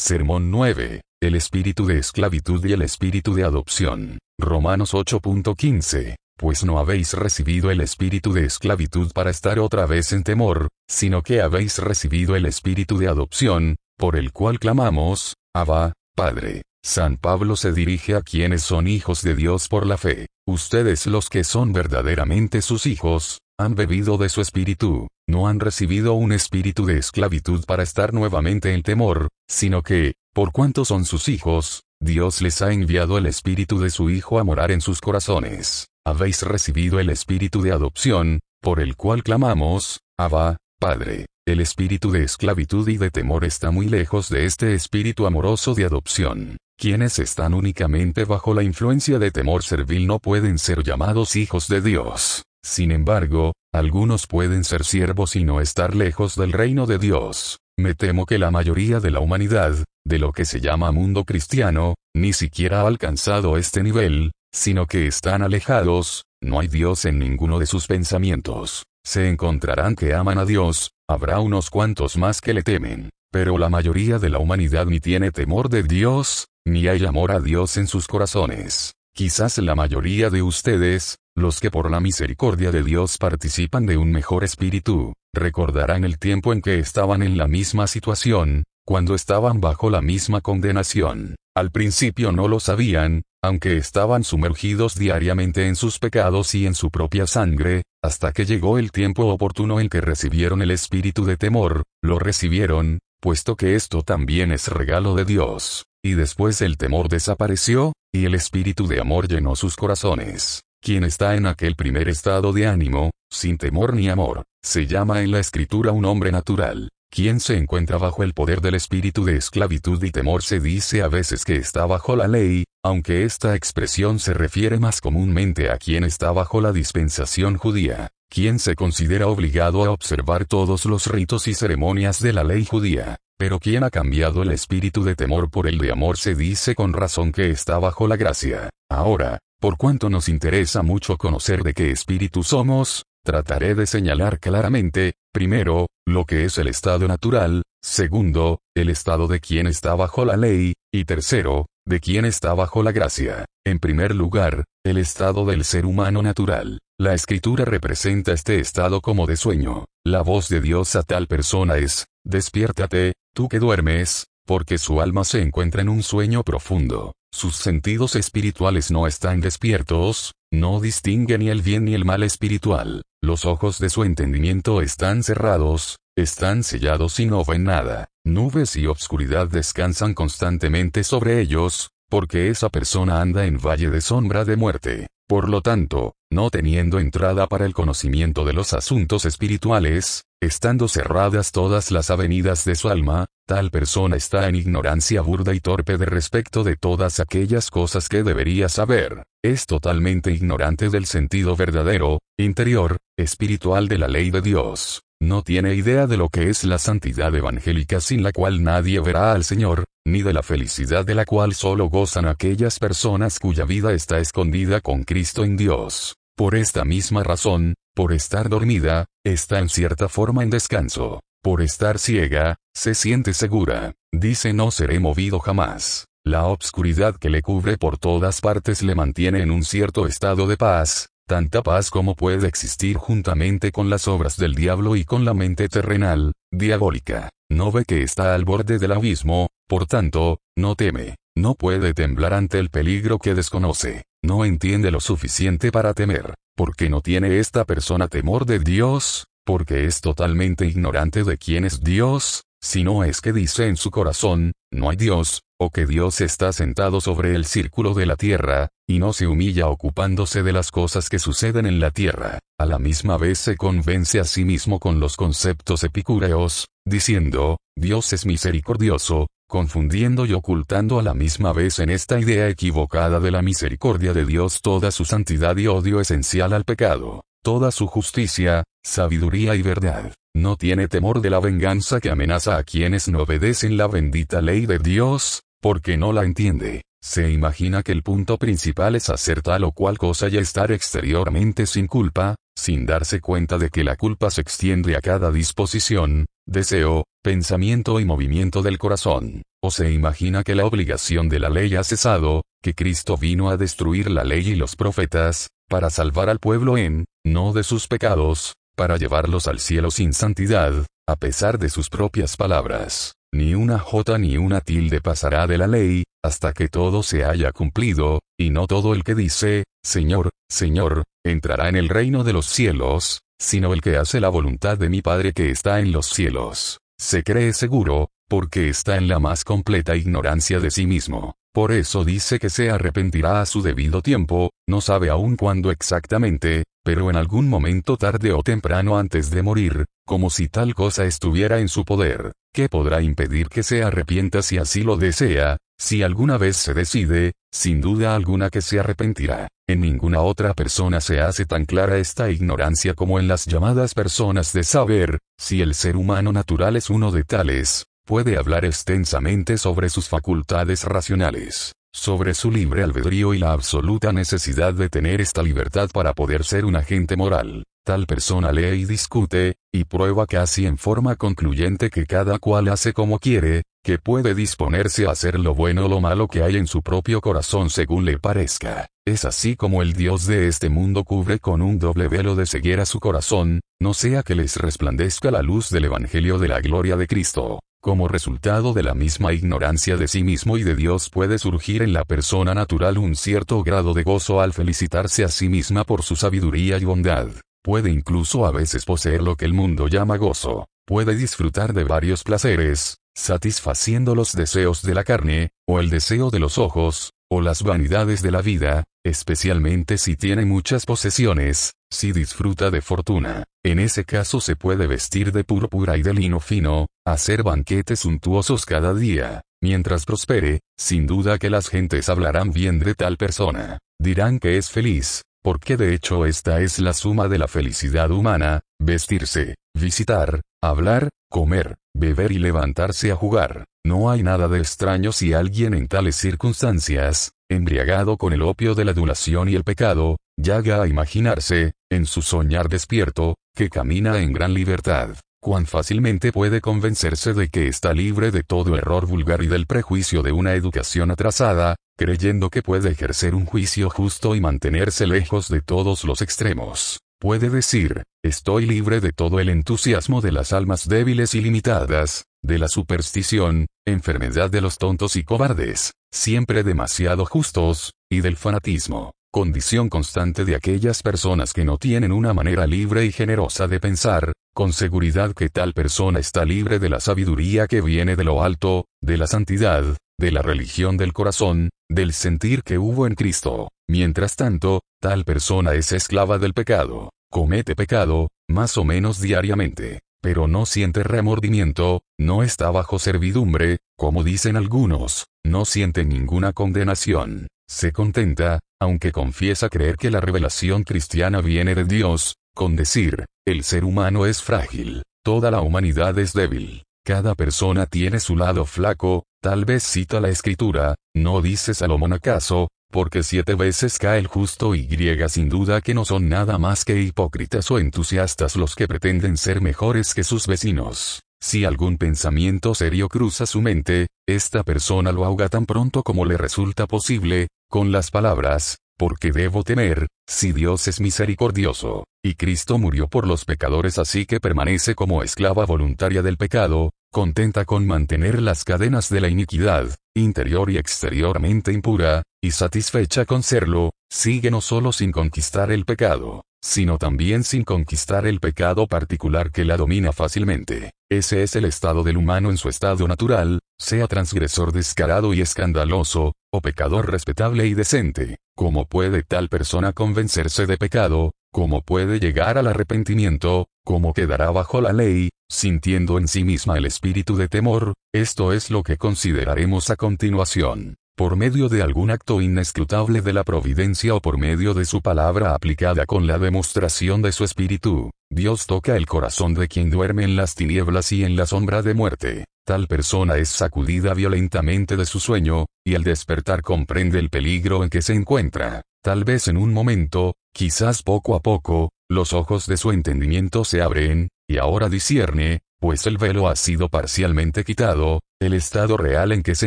Sermón 9. El espíritu de esclavitud y el espíritu de adopción. Romanos 8.15. Pues no habéis recibido el espíritu de esclavitud para estar otra vez en temor, sino que habéis recibido el espíritu de adopción, por el cual clamamos, Abba, Padre. San Pablo se dirige a quienes son hijos de Dios por la fe. Ustedes los que son verdaderamente sus hijos, han bebido de su espíritu, no han recibido un espíritu de esclavitud para estar nuevamente en temor, sino que, por cuanto son sus hijos, Dios les ha enviado el espíritu de su Hijo a morar en sus corazones. Habéis recibido el espíritu de adopción, por el cual clamamos, Abba, Padre. El espíritu de esclavitud y de temor está muy lejos de este espíritu amoroso de adopción. Quienes están únicamente bajo la influencia de temor servil no pueden ser llamados hijos de Dios. Sin embargo, algunos pueden ser siervos y no estar lejos del reino de Dios. Me temo que la mayoría de la humanidad, de lo que se llama mundo cristiano, ni siquiera ha alcanzado este nivel, sino que están alejados, no hay Dios en ninguno de sus pensamientos. Se encontrarán que aman a Dios, habrá unos cuantos más que le temen, pero la mayoría de la humanidad ni tiene temor de Dios, ni hay amor a Dios en sus corazones. Quizás la mayoría de ustedes, los que por la misericordia de Dios participan de un mejor espíritu, recordarán el tiempo en que estaban en la misma situación, cuando estaban bajo la misma condenación. Al principio no lo sabían, aunque estaban sumergidos diariamente en sus pecados y en su propia sangre, hasta que llegó el tiempo oportuno en que recibieron el espíritu de temor, lo recibieron, puesto que esto también es regalo de Dios. Y después el temor desapareció, y el espíritu de amor llenó sus corazones. Quien está en aquel primer estado de ánimo, sin temor ni amor, se llama en la escritura un hombre natural. Quien se encuentra bajo el poder del espíritu de esclavitud y temor se dice a veces que está bajo la ley, aunque esta expresión se refiere más comúnmente a quien está bajo la dispensación judía, quien se considera obligado a observar todos los ritos y ceremonias de la ley judía. Pero quien ha cambiado el espíritu de temor por el de amor se dice con razón que está bajo la gracia. Ahora, por cuanto nos interesa mucho conocer de qué espíritu somos, trataré de señalar claramente, primero, lo que es el estado natural, segundo, el estado de quien está bajo la ley, y tercero, de quien está bajo la gracia. En primer lugar, el estado del ser humano natural. La escritura representa este estado como de sueño. La voz de Dios a tal persona es, despiértate, tú que duermes, porque su alma se encuentra en un sueño profundo. Sus sentidos espirituales no están despiertos, no distingue ni el bien ni el mal espiritual. Los ojos de su entendimiento están cerrados, están sellados y no ven nada. Nubes y obscuridad descansan constantemente sobre ellos, porque esa persona anda en valle de sombra de muerte. Por lo tanto, no teniendo entrada para el conocimiento de los asuntos espirituales, estando cerradas todas las avenidas de su alma, tal persona está en ignorancia burda y torpe de respecto de todas aquellas cosas que debería saber, es totalmente ignorante del sentido verdadero, interior, espiritual de la ley de Dios. No tiene idea de lo que es la santidad evangélica sin la cual nadie verá al Señor, ni de la felicidad de la cual solo gozan aquellas personas cuya vida está escondida con Cristo en Dios. Por esta misma razón, por estar dormida, está en cierta forma en descanso. Por estar ciega, se siente segura. Dice no seré movido jamás. La obscuridad que le cubre por todas partes le mantiene en un cierto estado de paz, tanta paz como puede existir juntamente con las obras del diablo y con la mente terrenal, diabólica. No ve que está al borde del abismo, por tanto, no teme, no puede temblar ante el peligro que desconoce, no entiende lo suficiente para temer, porque no tiene esta persona temor de Dios, porque es totalmente ignorante de quién es Dios, si no es que dice en su corazón, no hay Dios, o que Dios está sentado sobre el círculo de la tierra, y no se humilla ocupándose de las cosas que suceden en la tierra, a la misma vez se convence a sí mismo con los conceptos epicúreos, diciendo, Dios es misericordioso, confundiendo y ocultando a la misma vez en esta idea equivocada de la misericordia de Dios toda su santidad y odio esencial al pecado, toda su justicia, sabiduría y verdad. No tiene temor de la venganza que amenaza a quienes no obedecen la bendita ley de Dios, porque no la entiende. Se imagina que el punto principal es hacer tal o cual cosa y estar exteriormente sin culpa, sin darse cuenta de que la culpa se extiende a cada disposición, deseo, pensamiento y movimiento del corazón. o se imagina que la obligación de la ley ha cesado, que Cristo vino a destruir la ley y los profetas, para salvar al pueblo en, no de sus pecados, para llevarlos al cielo sin santidad, a pesar de sus propias palabras. Ni una jota ni una tilde pasará de la ley, hasta que todo se haya cumplido, y no todo el que dice, Señor, Señor, entrará en el reino de los cielos, sino el que hace la voluntad de mi Padre que está en los cielos. Se cree seguro, porque está en la más completa ignorancia de sí mismo. Por eso dice que se arrepentirá a su debido tiempo, no sabe aún cuándo exactamente, pero en algún momento tarde o temprano antes de morir, como si tal cosa estuviera en su poder, ¿qué podrá impedir que se arrepienta si así lo desea? Si alguna vez se decide, sin duda alguna que se arrepentirá. En ninguna otra persona se hace tan clara esta ignorancia como en las llamadas personas de saber, si el ser humano natural es uno de tales, puede hablar extensamente sobre sus facultades racionales, sobre su libre albedrío y la absoluta necesidad de tener esta libertad para poder ser un agente moral. Tal persona lee y discute, y prueba casi en forma concluyente que cada cual hace como quiere, que puede disponerse a hacer lo bueno o lo malo que hay en su propio corazón según le parezca. Es así como el Dios de este mundo cubre con un doble velo de ceguera su corazón, no sea que les resplandezca la luz del Evangelio de la gloria de Cristo. Como resultado de la misma ignorancia de sí mismo y de Dios puede surgir en la persona natural un cierto grado de gozo al felicitarse a sí misma por su sabiduría y bondad. Puede incluso a veces poseer lo que el mundo llama gozo. Puede disfrutar de varios placeres, satisfaciendo los deseos de la carne, o el deseo de los ojos, o las vanidades de la vida, especialmente si tiene muchas posesiones, si disfruta de fortuna. En ese caso se puede vestir de púrpura y de lino fino, hacer banquetes suntuosos cada día. Mientras prospere, sin duda que las gentes hablarán bien de tal persona. Dirán que es feliz, porque de hecho esta es la suma de la felicidad humana, vestirse, visitar, hablar, comer, beber y levantarse a jugar. No hay nada de extraño si alguien en tales circunstancias, embriagado con el opio de la adulación y el pecado, llaga a imaginarse, en su soñar despierto, que camina en gran libertad. Cuán fácilmente puede convencerse de que está libre de todo error vulgar y del prejuicio de una educación atrasada, creyendo que puede ejercer un juicio justo y mantenerse lejos de todos los extremos. Puede decir, estoy libre de todo el entusiasmo de las almas débiles y limitadas, de la superstición, enfermedad de los tontos y cobardes, siempre demasiado justos, y del fanatismo, condición constante de aquellas personas que no tienen una manera libre y generosa de pensar, con seguridad que tal persona está libre de la sabiduría que viene de lo alto, de la santidad, de la religión del corazón, del sentir que hubo en Cristo. Mientras tanto, tal persona es esclava del pecado, comete pecado, más o menos diariamente, pero no siente remordimiento, no está bajo servidumbre, como dicen algunos, no siente ninguna condenación, se contenta, aunque confiesa creer que la revelación cristiana viene de Dios, con decir, el ser humano es frágil, toda la humanidad es débil, cada persona tiene su lado flaco, tal vez cita la escritura, no dice Salomón acaso, porque siete veces cae el justo y griega sin duda que no son nada más que hipócritas o entusiastas los que pretenden ser mejores que sus vecinos. Si algún pensamiento serio cruza su mente, esta persona lo ahoga tan pronto como le resulta posible, con las palabras, porque debo temer, si Dios es misericordioso, y Cristo murió por los pecadores así que permanece como esclava voluntaria del pecado, contenta con mantener las cadenas de la iniquidad, interior y exteriormente impura, y satisfecha con serlo, sigue no solo sin conquistar el pecado, sino también sin conquistar el pecado particular que la domina fácilmente. Ese es el estado del humano en su estado natural, sea transgresor descarado y escandaloso, o pecador respetable y decente. ¿Cómo puede tal persona convencerse de pecado? ¿Cómo puede llegar al arrepentimiento? ¿Cómo quedará bajo la ley, sintiendo en sí misma el espíritu de temor? Esto es lo que consideraremos a continuación por medio de algún acto inescrutable de la providencia o por medio de su palabra aplicada con la demostración de su espíritu, Dios toca el corazón de quien duerme en las tinieblas y en la sombra de muerte. Tal persona es sacudida violentamente de su sueño, y al despertar comprende el peligro en que se encuentra. Tal vez en un momento, quizás poco a poco, los ojos de su entendimiento se abren, y ahora discierne, pues el velo ha sido parcialmente quitado, el estado real en que se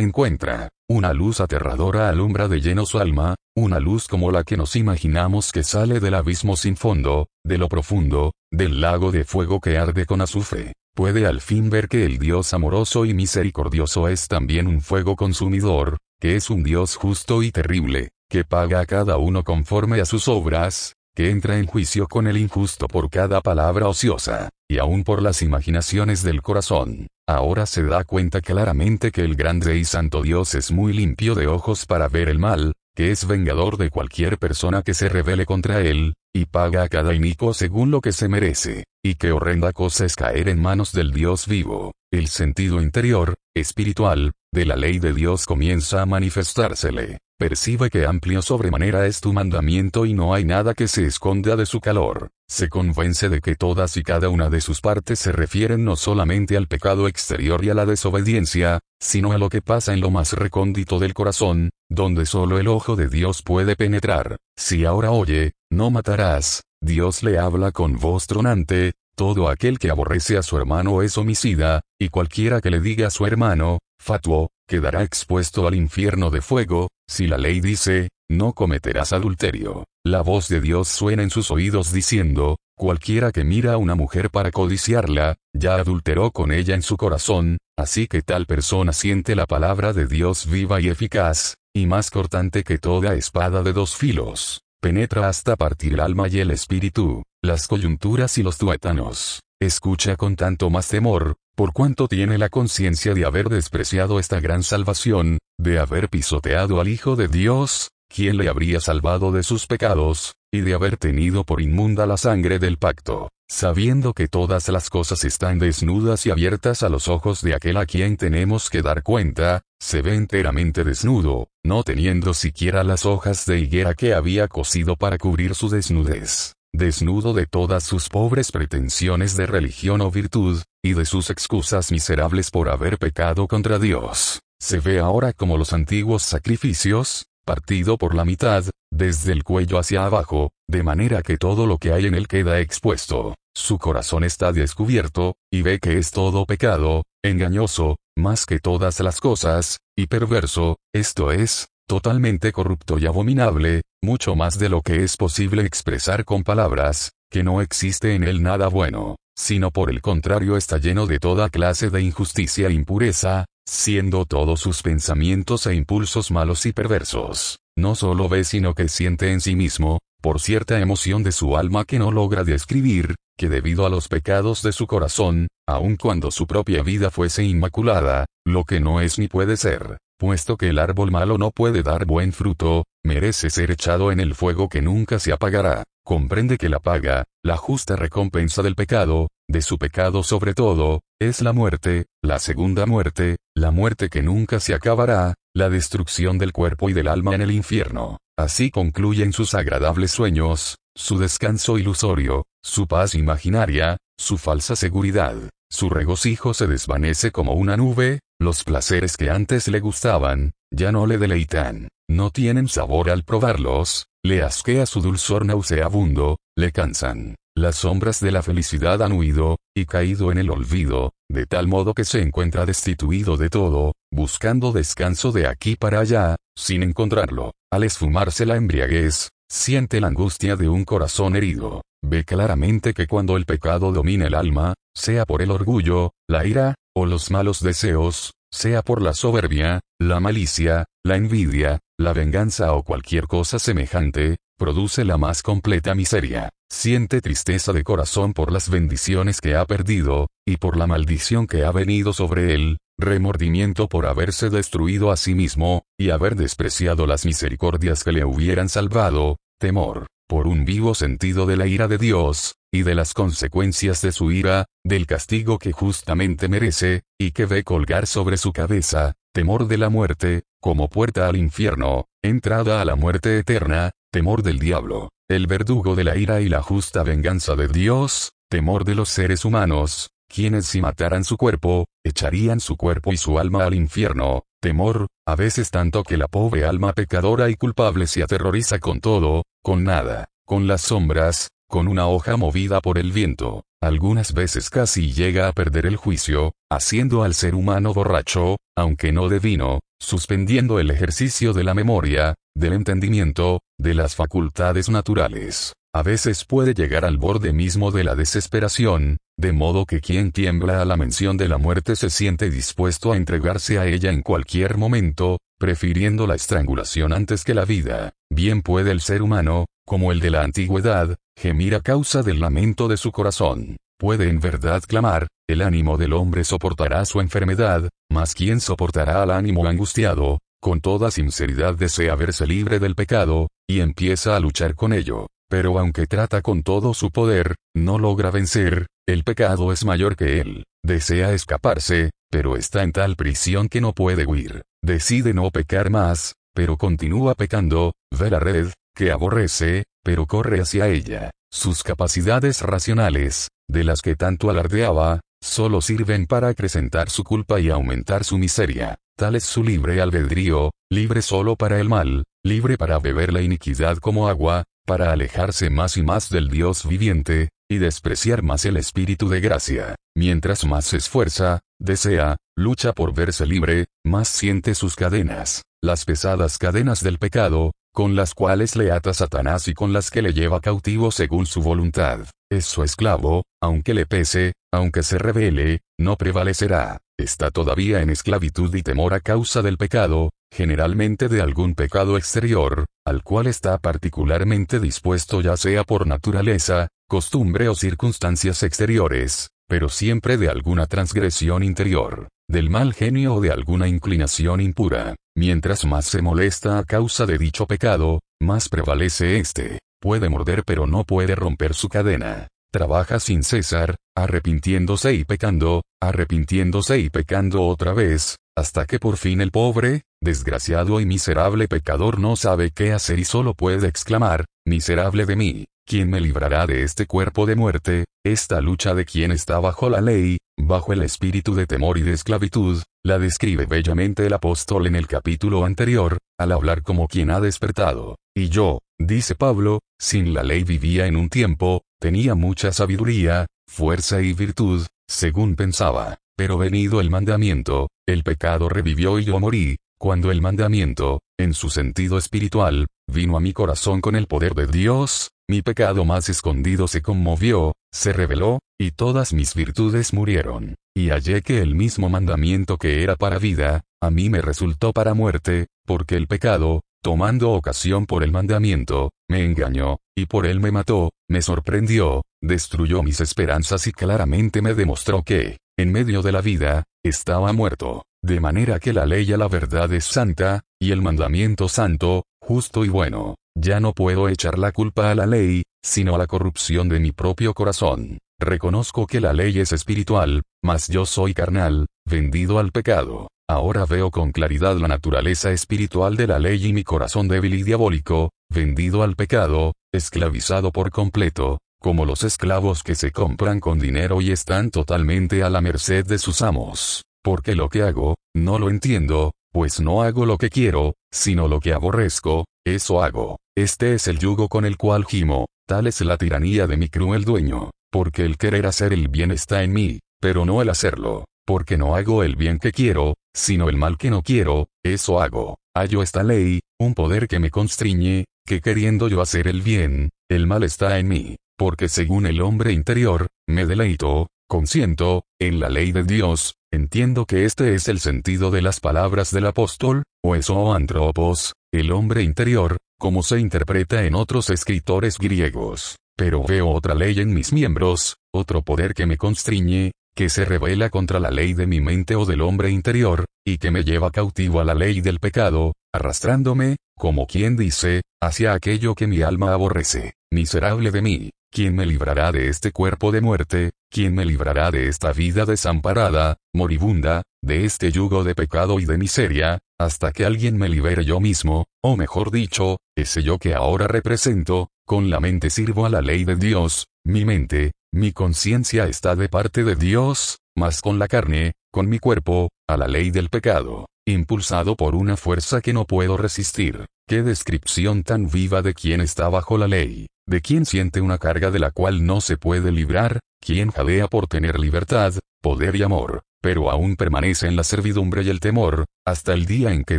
encuentra. Una luz aterradora alumbra de lleno su alma, una luz como la que nos imaginamos que sale del abismo sin fondo, de lo profundo, del lago de fuego que arde con azufre. Puede al fin ver que el Dios amoroso y misericordioso es también un fuego consumidor, que es un Dios justo y terrible, que paga a cada uno conforme a sus obras, que entra en juicio con el injusto por cada palabra ociosa, y aún por las imaginaciones del corazón. Ahora se da cuenta claramente que el grande y santo Dios es muy limpio de ojos para ver el mal, que es vengador de cualquier persona que se rebele contra él, y paga a cada inico según lo que se merece, y qué horrenda cosa es caer en manos del Dios vivo. El sentido interior, espiritual, de la ley de Dios comienza a manifestársele. Percibe que amplio sobremanera es tu mandamiento y no hay nada que se esconda de su calor. Se convence de que todas y cada una de sus partes se refieren no solamente al pecado exterior y a la desobediencia, sino a lo que pasa en lo más recóndito del corazón, donde solo el ojo de Dios puede penetrar. Si ahora oye, no matarás, Dios le habla con voz tronante, todo aquel que aborrece a su hermano es homicida, y cualquiera que le diga a su hermano, fatuo, quedará expuesto al infierno de fuego, si la ley dice, no cometerás adulterio. La voz de Dios suena en sus oídos diciendo, cualquiera que mira a una mujer para codiciarla, ya adulteró con ella en su corazón, así que tal persona siente la palabra de Dios viva y eficaz, y más cortante que toda espada de dos filos, penetra hasta partir el alma y el espíritu, las coyunturas y los tuétanos. Escucha con tanto más temor, por cuanto tiene la conciencia de haber despreciado esta gran salvación, de haber pisoteado al Hijo de Dios, quien le habría salvado de sus pecados, y de haber tenido por inmunda la sangre del pacto, sabiendo que todas las cosas están desnudas y abiertas a los ojos de aquel a quien tenemos que dar cuenta, se ve enteramente desnudo, no teniendo siquiera las hojas de higuera que había cosido para cubrir su desnudez desnudo de todas sus pobres pretensiones de religión o virtud, y de sus excusas miserables por haber pecado contra Dios. Se ve ahora como los antiguos sacrificios, partido por la mitad, desde el cuello hacia abajo, de manera que todo lo que hay en él queda expuesto. Su corazón está descubierto, y ve que es todo pecado, engañoso, más que todas las cosas, y perverso, esto es, totalmente corrupto y abominable, mucho más de lo que es posible expresar con palabras, que no existe en él nada bueno, sino por el contrario está lleno de toda clase de injusticia e impureza, siendo todos sus pensamientos e impulsos malos y perversos. No solo ve sino que siente en sí mismo, por cierta emoción de su alma que no logra describir, que debido a los pecados de su corazón, aun cuando su propia vida fuese inmaculada, lo que no es ni puede ser, puesto que el árbol malo no puede dar buen fruto, merece ser echado en el fuego que nunca se apagará. Comprende que la paga, la justa recompensa del pecado, de su pecado sobre todo, es la muerte, la segunda muerte, la muerte que nunca se acabará, la destrucción del cuerpo y del alma en el infierno. Así concluyen sus agradables sueños, su descanso ilusorio, su paz imaginaria, su falsa seguridad. Su regocijo se desvanece como una nube, los placeres que antes le gustaban, ya no le deleitan, no tienen sabor al probarlos, le asquea su dulzor nauseabundo, le cansan. Las sombras de la felicidad han huido, y caído en el olvido, de tal modo que se encuentra destituido de todo, buscando descanso de aquí para allá, sin encontrarlo. Al esfumarse la embriaguez, siente la angustia de un corazón herido. Ve claramente que cuando el pecado domina el alma, sea por el orgullo, la ira, o los malos deseos, sea por la soberbia, la malicia, la envidia, la venganza o cualquier cosa semejante, produce la más completa miseria. Siente tristeza de corazón por las bendiciones que ha perdido, y por la maldición que ha venido sobre él, remordimiento por haberse destruido a sí mismo, y haber despreciado las misericordias que le hubieran salvado, temor, por un vivo sentido de la ira de Dios, y de las consecuencias de su ira, del castigo que justamente merece, y que ve colgar sobre su cabeza, temor de la muerte, como puerta al infierno, entrada a la muerte eterna, temor del diablo, el verdugo de la ira y la justa venganza de Dios, temor de los seres humanos, quienes si mataran su cuerpo, echarían su cuerpo y su alma al infierno, temor, a veces tanto que la pobre alma pecadora y culpable se aterroriza con todo, con nada, con las sombras, con una hoja movida por el viento. Algunas veces casi llega a perder el juicio, haciendo al ser humano borracho, aunque no de vino, suspendiendo el ejercicio de la memoria, del entendimiento, de las facultades naturales. A veces puede llegar al borde mismo de la desesperación, de modo que quien tiembla a la mención de la muerte se siente dispuesto a entregarse a ella en cualquier momento, prefiriendo la estrangulación antes que la vida. Bien puede el ser humano, como el de la antigüedad, gemir a causa del lamento de su corazón. Puede en verdad clamar, el ánimo del hombre soportará su enfermedad, mas quien soportará al ánimo angustiado, con toda sinceridad desea verse libre del pecado, y empieza a luchar con ello. Pero aunque trata con todo su poder, no logra vencer, el pecado es mayor que él. Desea escaparse, pero está en tal prisión que no puede huir. Decide no pecar más, pero continúa pecando, ve la red, que aborrece, pero corre hacia ella. Sus capacidades racionales, de las que tanto alardeaba, solo sirven para acrecentar su culpa y aumentar su miseria. Tal es su libre albedrío, libre solo para el mal, libre para beber la iniquidad como agua, para alejarse más y más del Dios viviente, y despreciar más el Espíritu de gracia. Mientras más se esfuerza, desea, lucha por verse libre, más siente sus cadenas, las pesadas cadenas del pecado, con las cuales le ata Satanás y con las que le lleva cautivo según su voluntad. Es su esclavo, aunque le pese, aunque se revele, no prevalecerá. Está todavía en esclavitud y temor a causa del pecado, generalmente de algún pecado exterior, al cual está particularmente dispuesto ya sea por naturaleza, costumbre o circunstancias exteriores, pero siempre de alguna transgresión interior, del mal genio o de alguna inclinación impura. Mientras más se molesta a causa de dicho pecado, más prevalece éste. Puede morder pero no puede romper su cadena. Trabaja sin cesar, arrepintiéndose y pecando, arrepintiéndose y pecando otra vez, hasta que por fin el pobre, desgraciado y miserable pecador no sabe qué hacer y solo puede exclamar, miserable de mí, ¿quién me librará de este cuerpo de muerte? Esta lucha de quien está bajo la ley, bajo el espíritu de temor y de esclavitud, la describe bellamente el apóstol en el capítulo anterior, al hablar como quien ha despertado. Y yo, dice Pablo, sin la ley vivía en un tiempo, tenía mucha sabiduría, fuerza y virtud, según pensaba. Pero venido el mandamiento, el pecado revivió y yo morí, cuando el mandamiento, en su sentido espiritual, vino a mi corazón con el poder de Dios, mi pecado más escondido se conmovió, se reveló, y todas mis virtudes murieron. Y hallé que el mismo mandamiento que era para vida, a mí me resultó para muerte, porque el pecado, tomando ocasión por el mandamiento, me engañó, y por él me mató, me sorprendió, destruyó mis esperanzas y claramente me demostró que, en medio de la vida, estaba muerto. De manera que la ley a la verdad es santa, y el mandamiento santo, justo y bueno. Ya no puedo echar la culpa a la ley, sino a la corrupción de mi propio corazón. Reconozco que la ley es espiritual, mas yo soy carnal, vendido al pecado. Ahora veo con claridad la naturaleza espiritual de la ley y mi corazón débil y diabólico, vendido al pecado, esclavizado por completo, como los esclavos que se compran con dinero y están totalmente a la merced de sus amos. Porque lo que hago, no lo entiendo, pues no hago lo que quiero, sino lo que aborrezco, eso hago. Este es el yugo con el cual gimo, tal es la tiranía de mi cruel dueño, porque el querer hacer el bien está en mí, pero no el hacerlo, porque no hago el bien que quiero, sino el mal que no quiero, eso hago. Hallo esta ley, un poder que me constriñe, que queriendo yo hacer el bien, el mal está en mí. Porque según el hombre interior, me deleito, consiento, en la ley de Dios, entiendo que este es el sentido de las palabras del apóstol, o eso antropos, el hombre interior, como se interpreta en otros escritores griegos. Pero veo otra ley en mis miembros, otro poder que me constriñe, que se revela contra la ley de mi mente o del hombre interior, y que me lleva cautivo a la ley del pecado, arrastrándome, como quien dice, hacia aquello que mi alma aborrece. Miserable de mí, ¿Quién me librará de este cuerpo de muerte? ¿Quién me librará de esta vida desamparada, moribunda, de este yugo de pecado y de miseria, hasta que alguien me libere yo mismo, o mejor dicho, ese yo que ahora represento, con la mente sirvo a la ley de Dios, mi mente, mi conciencia está de parte de Dios, mas con la carne, con mi cuerpo, a la ley del pecado, impulsado por una fuerza que no puedo resistir. Qué descripción tan viva de quien está bajo la ley. De quien siente una carga de la cual no se puede librar, quien jadea por tener libertad, poder y amor, pero aún permanece en la servidumbre y el temor, hasta el día en que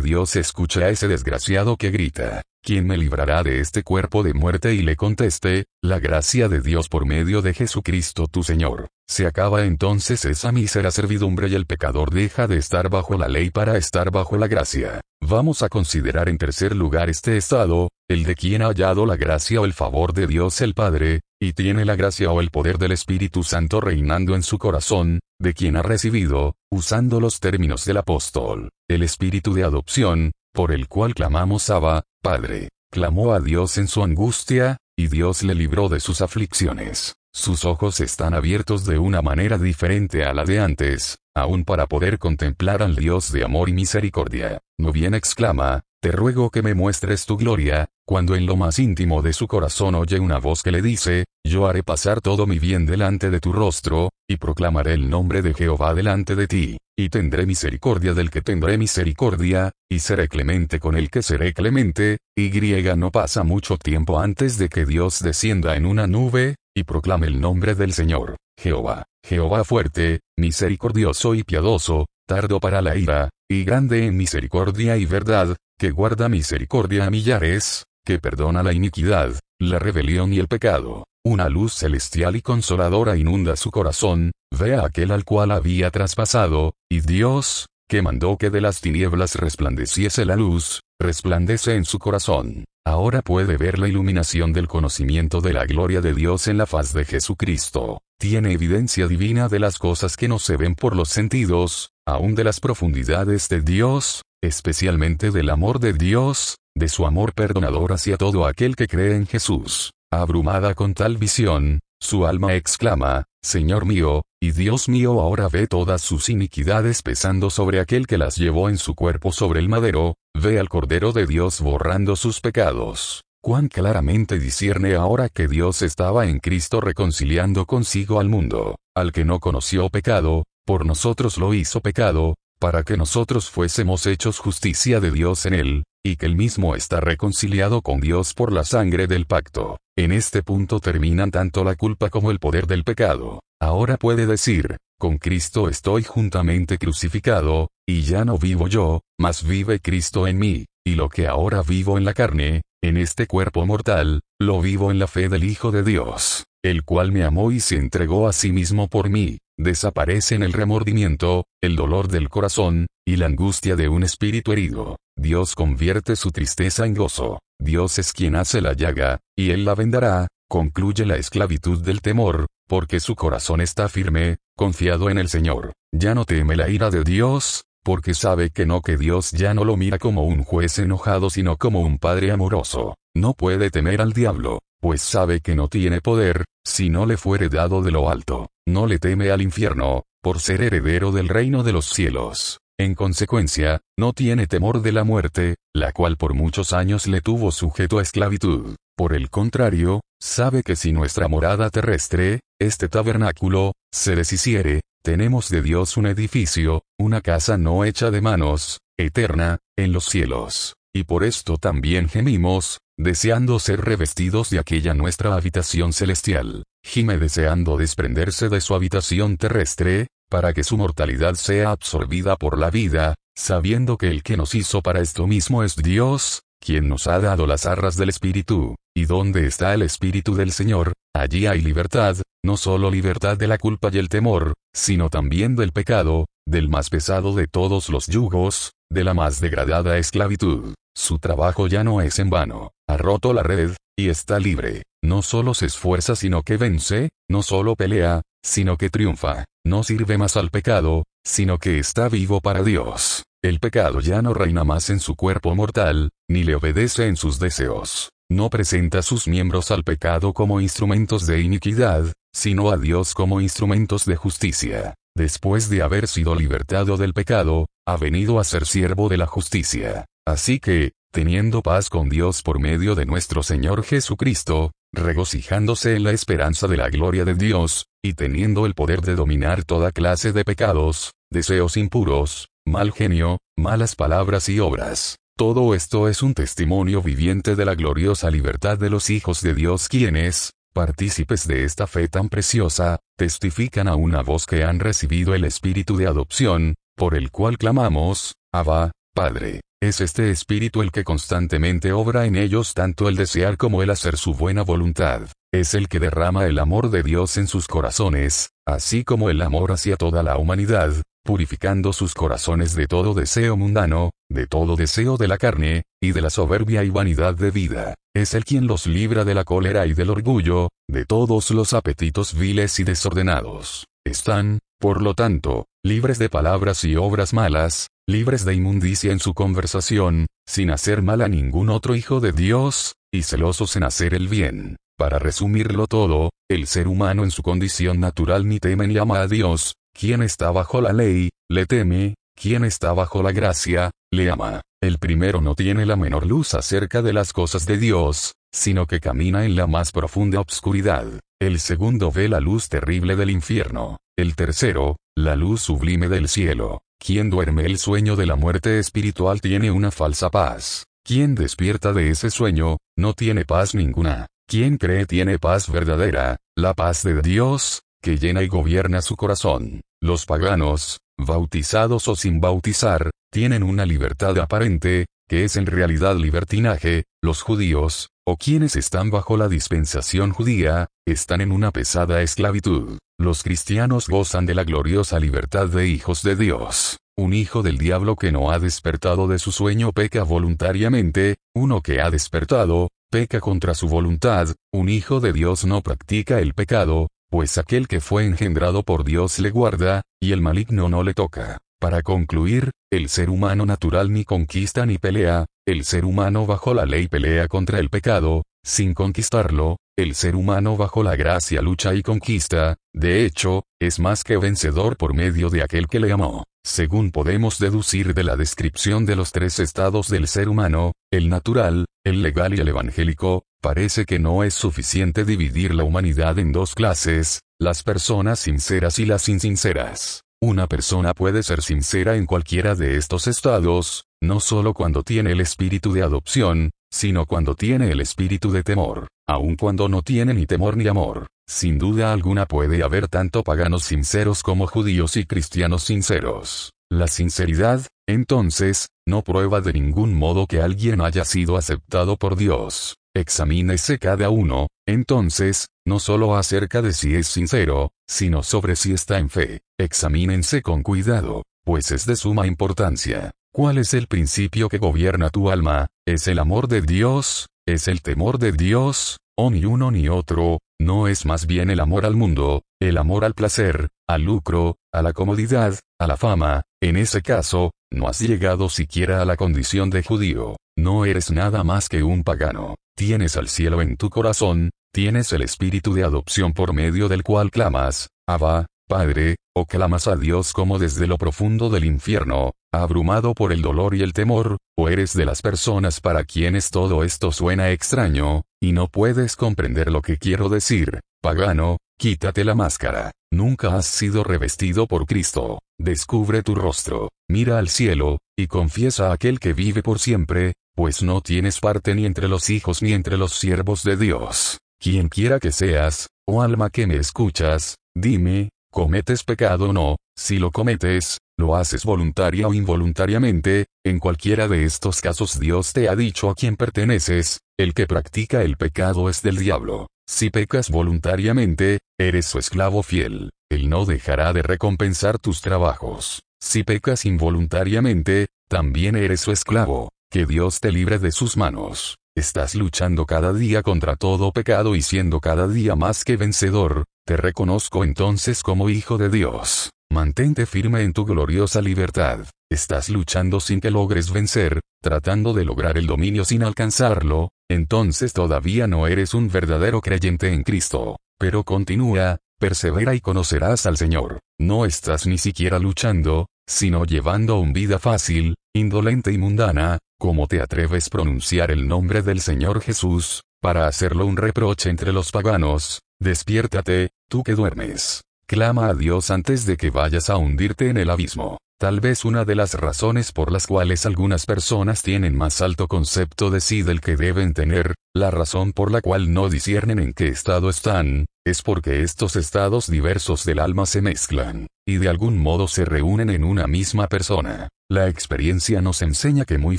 Dios escuche a ese desgraciado que grita, ¿quién me librará de este cuerpo de muerte? y le conteste, la gracia de Dios por medio de Jesucristo tu Señor. Se acaba entonces esa mísera servidumbre y el pecador deja de estar bajo la ley para estar bajo la gracia. Vamos a considerar en tercer lugar este estado, el de quien ha hallado la gracia o el favor de Dios el Padre, y tiene la gracia o el poder del Espíritu Santo reinando en su corazón, de quien ha recibido, usando los términos del apóstol, el Espíritu de adopción, por el cual clamamos Abba, Padre. Clamó a Dios en su angustia, y Dios le libró de sus aflicciones. Sus ojos están abiertos de una manera diferente a la de antes, aún para poder contemplar al Dios de amor y misericordia. No bien exclama, te ruego que me muestres tu gloria, cuando en lo más íntimo de su corazón oye una voz que le dice, yo haré pasar todo mi bien delante de tu rostro, y proclamaré el nombre de Jehová delante de ti, y tendré misericordia del que tendré misericordia, y seré clemente con el que seré clemente, y griega no pasa mucho tiempo antes de que Dios descienda en una nube, y proclame el nombre del Señor, Jehová, Jehová fuerte, misericordioso y piadoso, tardo para la ira, y grande en misericordia y verdad, que guarda misericordia a millares, que perdona la iniquidad, la rebelión y el pecado. Una luz celestial y consoladora inunda su corazón, ve a aquel al cual había traspasado, y Dios, que mandó que de las tinieblas resplandeciese la luz, resplandece en su corazón. Ahora puede ver la iluminación del conocimiento de la gloria de Dios en la faz de Jesucristo. Tiene evidencia divina de las cosas que no se ven por los sentidos, aún de las profundidades de Dios, especialmente del amor de Dios, de su amor perdonador hacia todo aquel que cree en Jesús. Abrumada con tal visión, su alma exclama, Señor mío, y Dios mío ahora ve todas sus iniquidades pesando sobre aquel que las llevó en su cuerpo sobre el madero, ve al Cordero de Dios borrando sus pecados. Cuán claramente discierne ahora que Dios estaba en Cristo reconciliando consigo al mundo, al que no conoció pecado, por nosotros lo hizo pecado, para que nosotros fuésemos hechos justicia de Dios en él, y que él mismo está reconciliado con Dios por la sangre del pacto. En este punto terminan tanto la culpa como el poder del pecado. Ahora puede decir, con Cristo estoy juntamente crucificado, y ya no vivo yo, mas vive Cristo en mí, y lo que ahora vivo en la carne, en este cuerpo mortal, lo vivo en la fe del Hijo de Dios, el cual me amó y se entregó a sí mismo por mí. Desaparecen el remordimiento, el dolor del corazón, y la angustia de un espíritu herido. Dios convierte su tristeza en gozo. Dios es quien hace la llaga, y Él la vendará, concluye la esclavitud del temor, porque su corazón está firme, confiado en el Señor. Ya no teme la ira de Dios, porque sabe que no que Dios ya no lo mira como un juez enojado sino como un padre amoroso. No puede temer al diablo, pues sabe que no tiene poder, si no le fuere dado de lo alto. No le teme al infierno, por ser heredero del reino de los cielos. En consecuencia, no tiene temor de la muerte, la cual por muchos años le tuvo sujeto a esclavitud. Por el contrario, sabe que si nuestra morada terrestre, este tabernáculo, se deshiciere, tenemos de Dios un edificio, una casa no hecha de manos, eterna, en los cielos. Y por esto también gemimos, deseando ser revestidos de aquella nuestra habitación celestial. Gime deseando desprenderse de su habitación terrestre, para que su mortalidad sea absorbida por la vida, sabiendo que el que nos hizo para esto mismo es Dios, quien nos ha dado las arras del Espíritu, y donde está el Espíritu del Señor, allí hay libertad, no solo libertad de la culpa y el temor, sino también del pecado, del más pesado de todos los yugos, de la más degradada esclavitud. Su trabajo ya no es en vano, ha roto la red, y está libre. No solo se esfuerza sino que vence, no solo pelea, sino que triunfa. No sirve más al pecado, sino que está vivo para Dios. El pecado ya no reina más en su cuerpo mortal, ni le obedece en sus deseos. No presenta sus miembros al pecado como instrumentos de iniquidad, sino a Dios como instrumentos de justicia. Después de haber sido libertado del pecado, ha venido a ser siervo de la justicia. Así que, teniendo paz con Dios por medio de nuestro Señor Jesucristo, regocijándose en la esperanza de la gloria de Dios, y teniendo el poder de dominar toda clase de pecados, deseos impuros, mal genio, malas palabras y obras. Todo esto es un testimonio viviente de la gloriosa libertad de los hijos de Dios quienes, partícipes de esta fe tan preciosa, testifican a una voz que han recibido el espíritu de adopción, por el cual clamamos, Abba, Padre. Es este espíritu el que constantemente obra en ellos tanto el desear como el hacer su buena voluntad. Es el que derrama el amor de Dios en sus corazones, así como el amor hacia toda la humanidad, purificando sus corazones de todo deseo mundano, de todo deseo de la carne, y de la soberbia y vanidad de vida. Es el quien los libra de la cólera y del orgullo, de todos los apetitos viles y desordenados. Están, por lo tanto, libres de palabras y obras malas, libres de inmundicia en su conversación, sin hacer mal a ningún otro hijo de Dios, y celosos en hacer el bien. Para resumirlo todo, el ser humano en su condición natural ni teme ni ama a Dios, quien está bajo la ley, le teme, quien está bajo la gracia, le ama. El primero no tiene la menor luz acerca de las cosas de Dios, sino que camina en la más profunda obscuridad. El segundo ve la luz terrible del infierno. El tercero, la luz sublime del cielo. Quien duerme el sueño de la muerte espiritual tiene una falsa paz. Quien despierta de ese sueño, no tiene paz ninguna. Quien cree tiene paz verdadera, la paz de Dios, que llena y gobierna su corazón. Los paganos, bautizados o sin bautizar, tienen una libertad aparente, que es en realidad libertinaje, los judíos, o quienes están bajo la dispensación judía, están en una pesada esclavitud. Los cristianos gozan de la gloriosa libertad de hijos de Dios. Un hijo del diablo que no ha despertado de su sueño peca voluntariamente, uno que ha despertado, peca contra su voluntad, un hijo de Dios no practica el pecado, pues aquel que fue engendrado por Dios le guarda, y el maligno no le toca. Para concluir, el ser humano natural ni conquista ni pelea, el ser humano bajo la ley pelea contra el pecado, sin conquistarlo, el ser humano bajo la gracia lucha y conquista, de hecho, es más que vencedor por medio de aquel que le amó. Según podemos deducir de la descripción de los tres estados del ser humano, el natural, el legal y el evangélico, parece que no es suficiente dividir la humanidad en dos clases, las personas sinceras y las insinceras. Una persona puede ser sincera en cualquiera de estos estados, no solo cuando tiene el espíritu de adopción, sino cuando tiene el espíritu de temor aun cuando no tiene ni temor ni amor. Sin duda alguna puede haber tanto paganos sinceros como judíos y cristianos sinceros. La sinceridad, entonces, no prueba de ningún modo que alguien haya sido aceptado por Dios. Examínese cada uno, entonces, no solo acerca de si es sincero, sino sobre si está en fe. Examínense con cuidado, pues es de suma importancia. ¿Cuál es el principio que gobierna tu alma? ¿Es el amor de Dios? ¿Es el temor de Dios? ¿O ni uno ni otro? ¿No es más bien el amor al mundo, el amor al placer, al lucro, a la comodidad, a la fama? En ese caso, no has llegado siquiera a la condición de judío. No eres nada más que un pagano. Tienes al cielo en tu corazón, tienes el espíritu de adopción por medio del cual clamas, Abba, Padre, o clamas a Dios como desde lo profundo del infierno, abrumado por el dolor y el temor, o eres de las personas para quienes todo esto suena extraño, y no puedes comprender lo que quiero decir, pagano, quítate la máscara, nunca has sido revestido por Cristo, descubre tu rostro, mira al cielo, y confiesa a aquel que vive por siempre, pues no tienes parte ni entre los hijos ni entre los siervos de Dios. Quien quiera que seas, oh alma que me escuchas, dime, ¿cometes pecado o no? Si lo cometes, lo haces voluntaria o involuntariamente, en cualquiera de estos casos Dios te ha dicho a quién perteneces, el que practica el pecado es del diablo. Si pecas voluntariamente, eres su esclavo fiel. Él no dejará de recompensar tus trabajos. Si pecas involuntariamente, también eres su esclavo. Que Dios te libre de sus manos. Estás luchando cada día contra todo pecado y siendo cada día más que vencedor, te reconozco entonces como hijo de Dios. Mantente firme en tu gloriosa libertad. Estás luchando sin que logres vencer, tratando de lograr el dominio sin alcanzarlo, entonces todavía no eres un verdadero creyente en Cristo. Pero continúa, persevera y conocerás al Señor. No estás ni siquiera luchando, sino llevando una vida fácil, indolente y mundana, como te atreves pronunciar el nombre del Señor Jesús, para hacerlo un reproche entre los paganos, despiértate, tú que duermes. Clama a Dios antes de que vayas a hundirte en el abismo. Tal vez una de las razones por las cuales algunas personas tienen más alto concepto de sí del que deben tener, la razón por la cual no disciernen en qué estado están, es porque estos estados diversos del alma se mezclan, y de algún modo se reúnen en una misma persona. La experiencia nos enseña que muy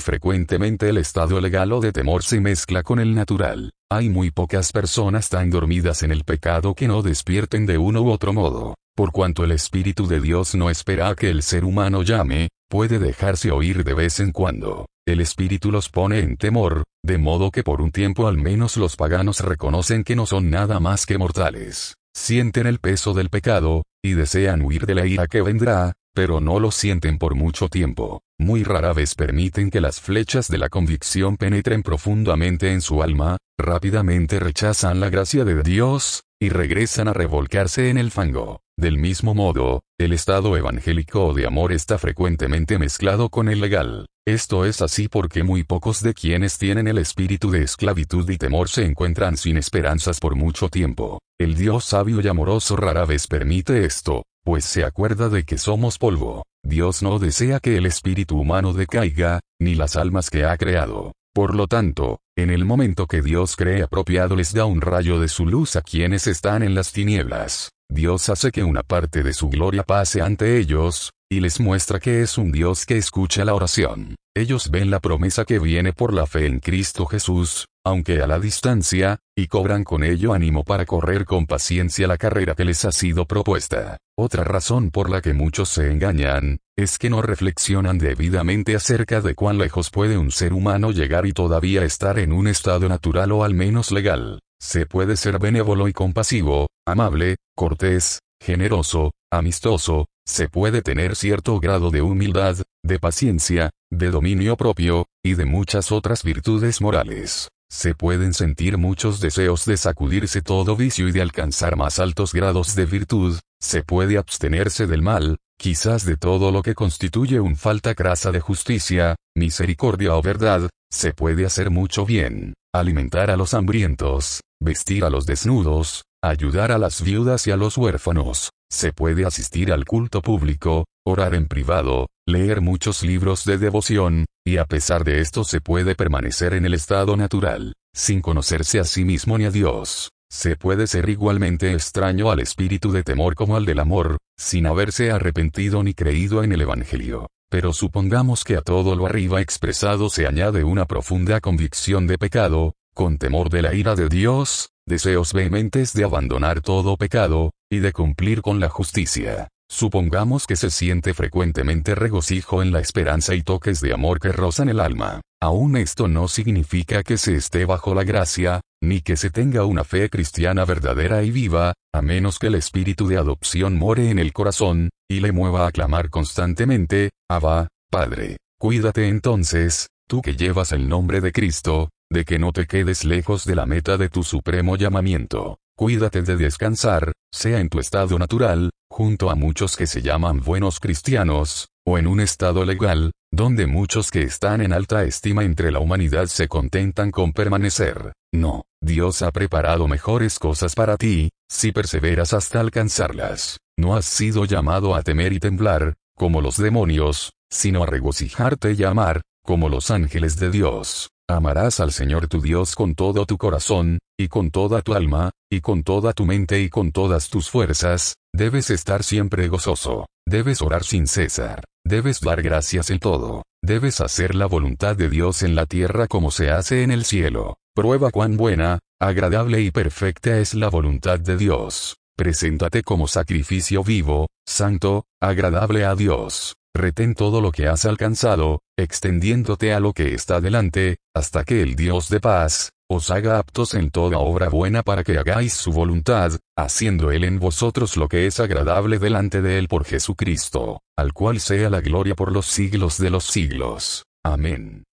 frecuentemente el estado legal o de temor se mezcla con el natural. Hay muy pocas personas tan dormidas en el pecado que no despierten de uno u otro modo. Por cuanto el Espíritu de Dios no espera a que el ser humano llame, puede dejarse oír de vez en cuando. El Espíritu los pone en temor, de modo que por un tiempo al menos los paganos reconocen que no son nada más que mortales. Sienten el peso del pecado, y desean huir de la ira que vendrá, pero no lo sienten por mucho tiempo. Muy rara vez permiten que las flechas de la convicción penetren profundamente en su alma, rápidamente rechazan la gracia de Dios, y regresan a revolcarse en el fango. Del mismo modo, el estado evangélico de amor está frecuentemente mezclado con el legal. Esto es así porque muy pocos de quienes tienen el espíritu de esclavitud y temor se encuentran sin esperanzas por mucho tiempo. El Dios sabio y amoroso rara vez permite esto, pues se acuerda de que somos polvo. Dios no desea que el espíritu humano decaiga, ni las almas que ha creado. Por lo tanto, en el momento que Dios cree apropiado les da un rayo de su luz a quienes están en las tinieblas. Dios hace que una parte de su gloria pase ante ellos, y les muestra que es un Dios que escucha la oración. Ellos ven la promesa que viene por la fe en Cristo Jesús, aunque a la distancia, y cobran con ello ánimo para correr con paciencia la carrera que les ha sido propuesta. Otra razón por la que muchos se engañan, es que no reflexionan debidamente acerca de cuán lejos puede un ser humano llegar y todavía estar en un estado natural o al menos legal. Se puede ser benévolo y compasivo, amable, cortés, generoso, amistoso, se puede tener cierto grado de humildad, de paciencia, de dominio propio, y de muchas otras virtudes morales. Se pueden sentir muchos deseos de sacudirse todo vicio y de alcanzar más altos grados de virtud, se puede abstenerse del mal, quizás de todo lo que constituye un falta grasa de justicia, misericordia o verdad, se puede hacer mucho bien, alimentar a los hambrientos, vestir a los desnudos, ayudar a las viudas y a los huérfanos, se puede asistir al culto público, orar en privado, leer muchos libros de devoción, y a pesar de esto se puede permanecer en el estado natural, sin conocerse a sí mismo ni a Dios. Se puede ser igualmente extraño al espíritu de temor como al del amor, sin haberse arrepentido ni creído en el Evangelio. Pero supongamos que a todo lo arriba expresado se añade una profunda convicción de pecado, con temor de la ira de Dios, deseos vehementes de abandonar todo pecado, y de cumplir con la justicia. Supongamos que se siente frecuentemente regocijo en la esperanza y toques de amor que rozan el alma. Aún esto no significa que se esté bajo la gracia, ni que se tenga una fe cristiana verdadera y viva, a menos que el espíritu de adopción more en el corazón, y le mueva a clamar constantemente, Abba, Padre. Cuídate entonces, tú que llevas el nombre de Cristo, de que no te quedes lejos de la meta de tu supremo llamamiento. Cuídate de descansar, sea en tu estado natural, junto a muchos que se llaman buenos cristianos, o en un estado legal, donde muchos que están en alta estima entre la humanidad se contentan con permanecer. No, Dios ha preparado mejores cosas para ti, si perseveras hasta alcanzarlas. No has sido llamado a temer y temblar, como los demonios, sino a regocijarte y amar, como los ángeles de Dios. Amarás al Señor tu Dios con todo tu corazón, y con toda tu alma, y con toda tu mente y con todas tus fuerzas, debes estar siempre gozoso, debes orar sin cesar, debes dar gracias en todo, debes hacer la voluntad de Dios en la tierra como se hace en el cielo. Prueba cuán buena, agradable y perfecta es la voluntad de Dios. Preséntate como sacrificio vivo, santo, agradable a Dios. Retén todo lo que has alcanzado, extendiéndote a lo que está delante, hasta que el Dios de paz, os haga aptos en toda obra buena para que hagáis su voluntad, haciendo Él en vosotros lo que es agradable delante de Él por Jesucristo, al cual sea la gloria por los siglos de los siglos. Amén.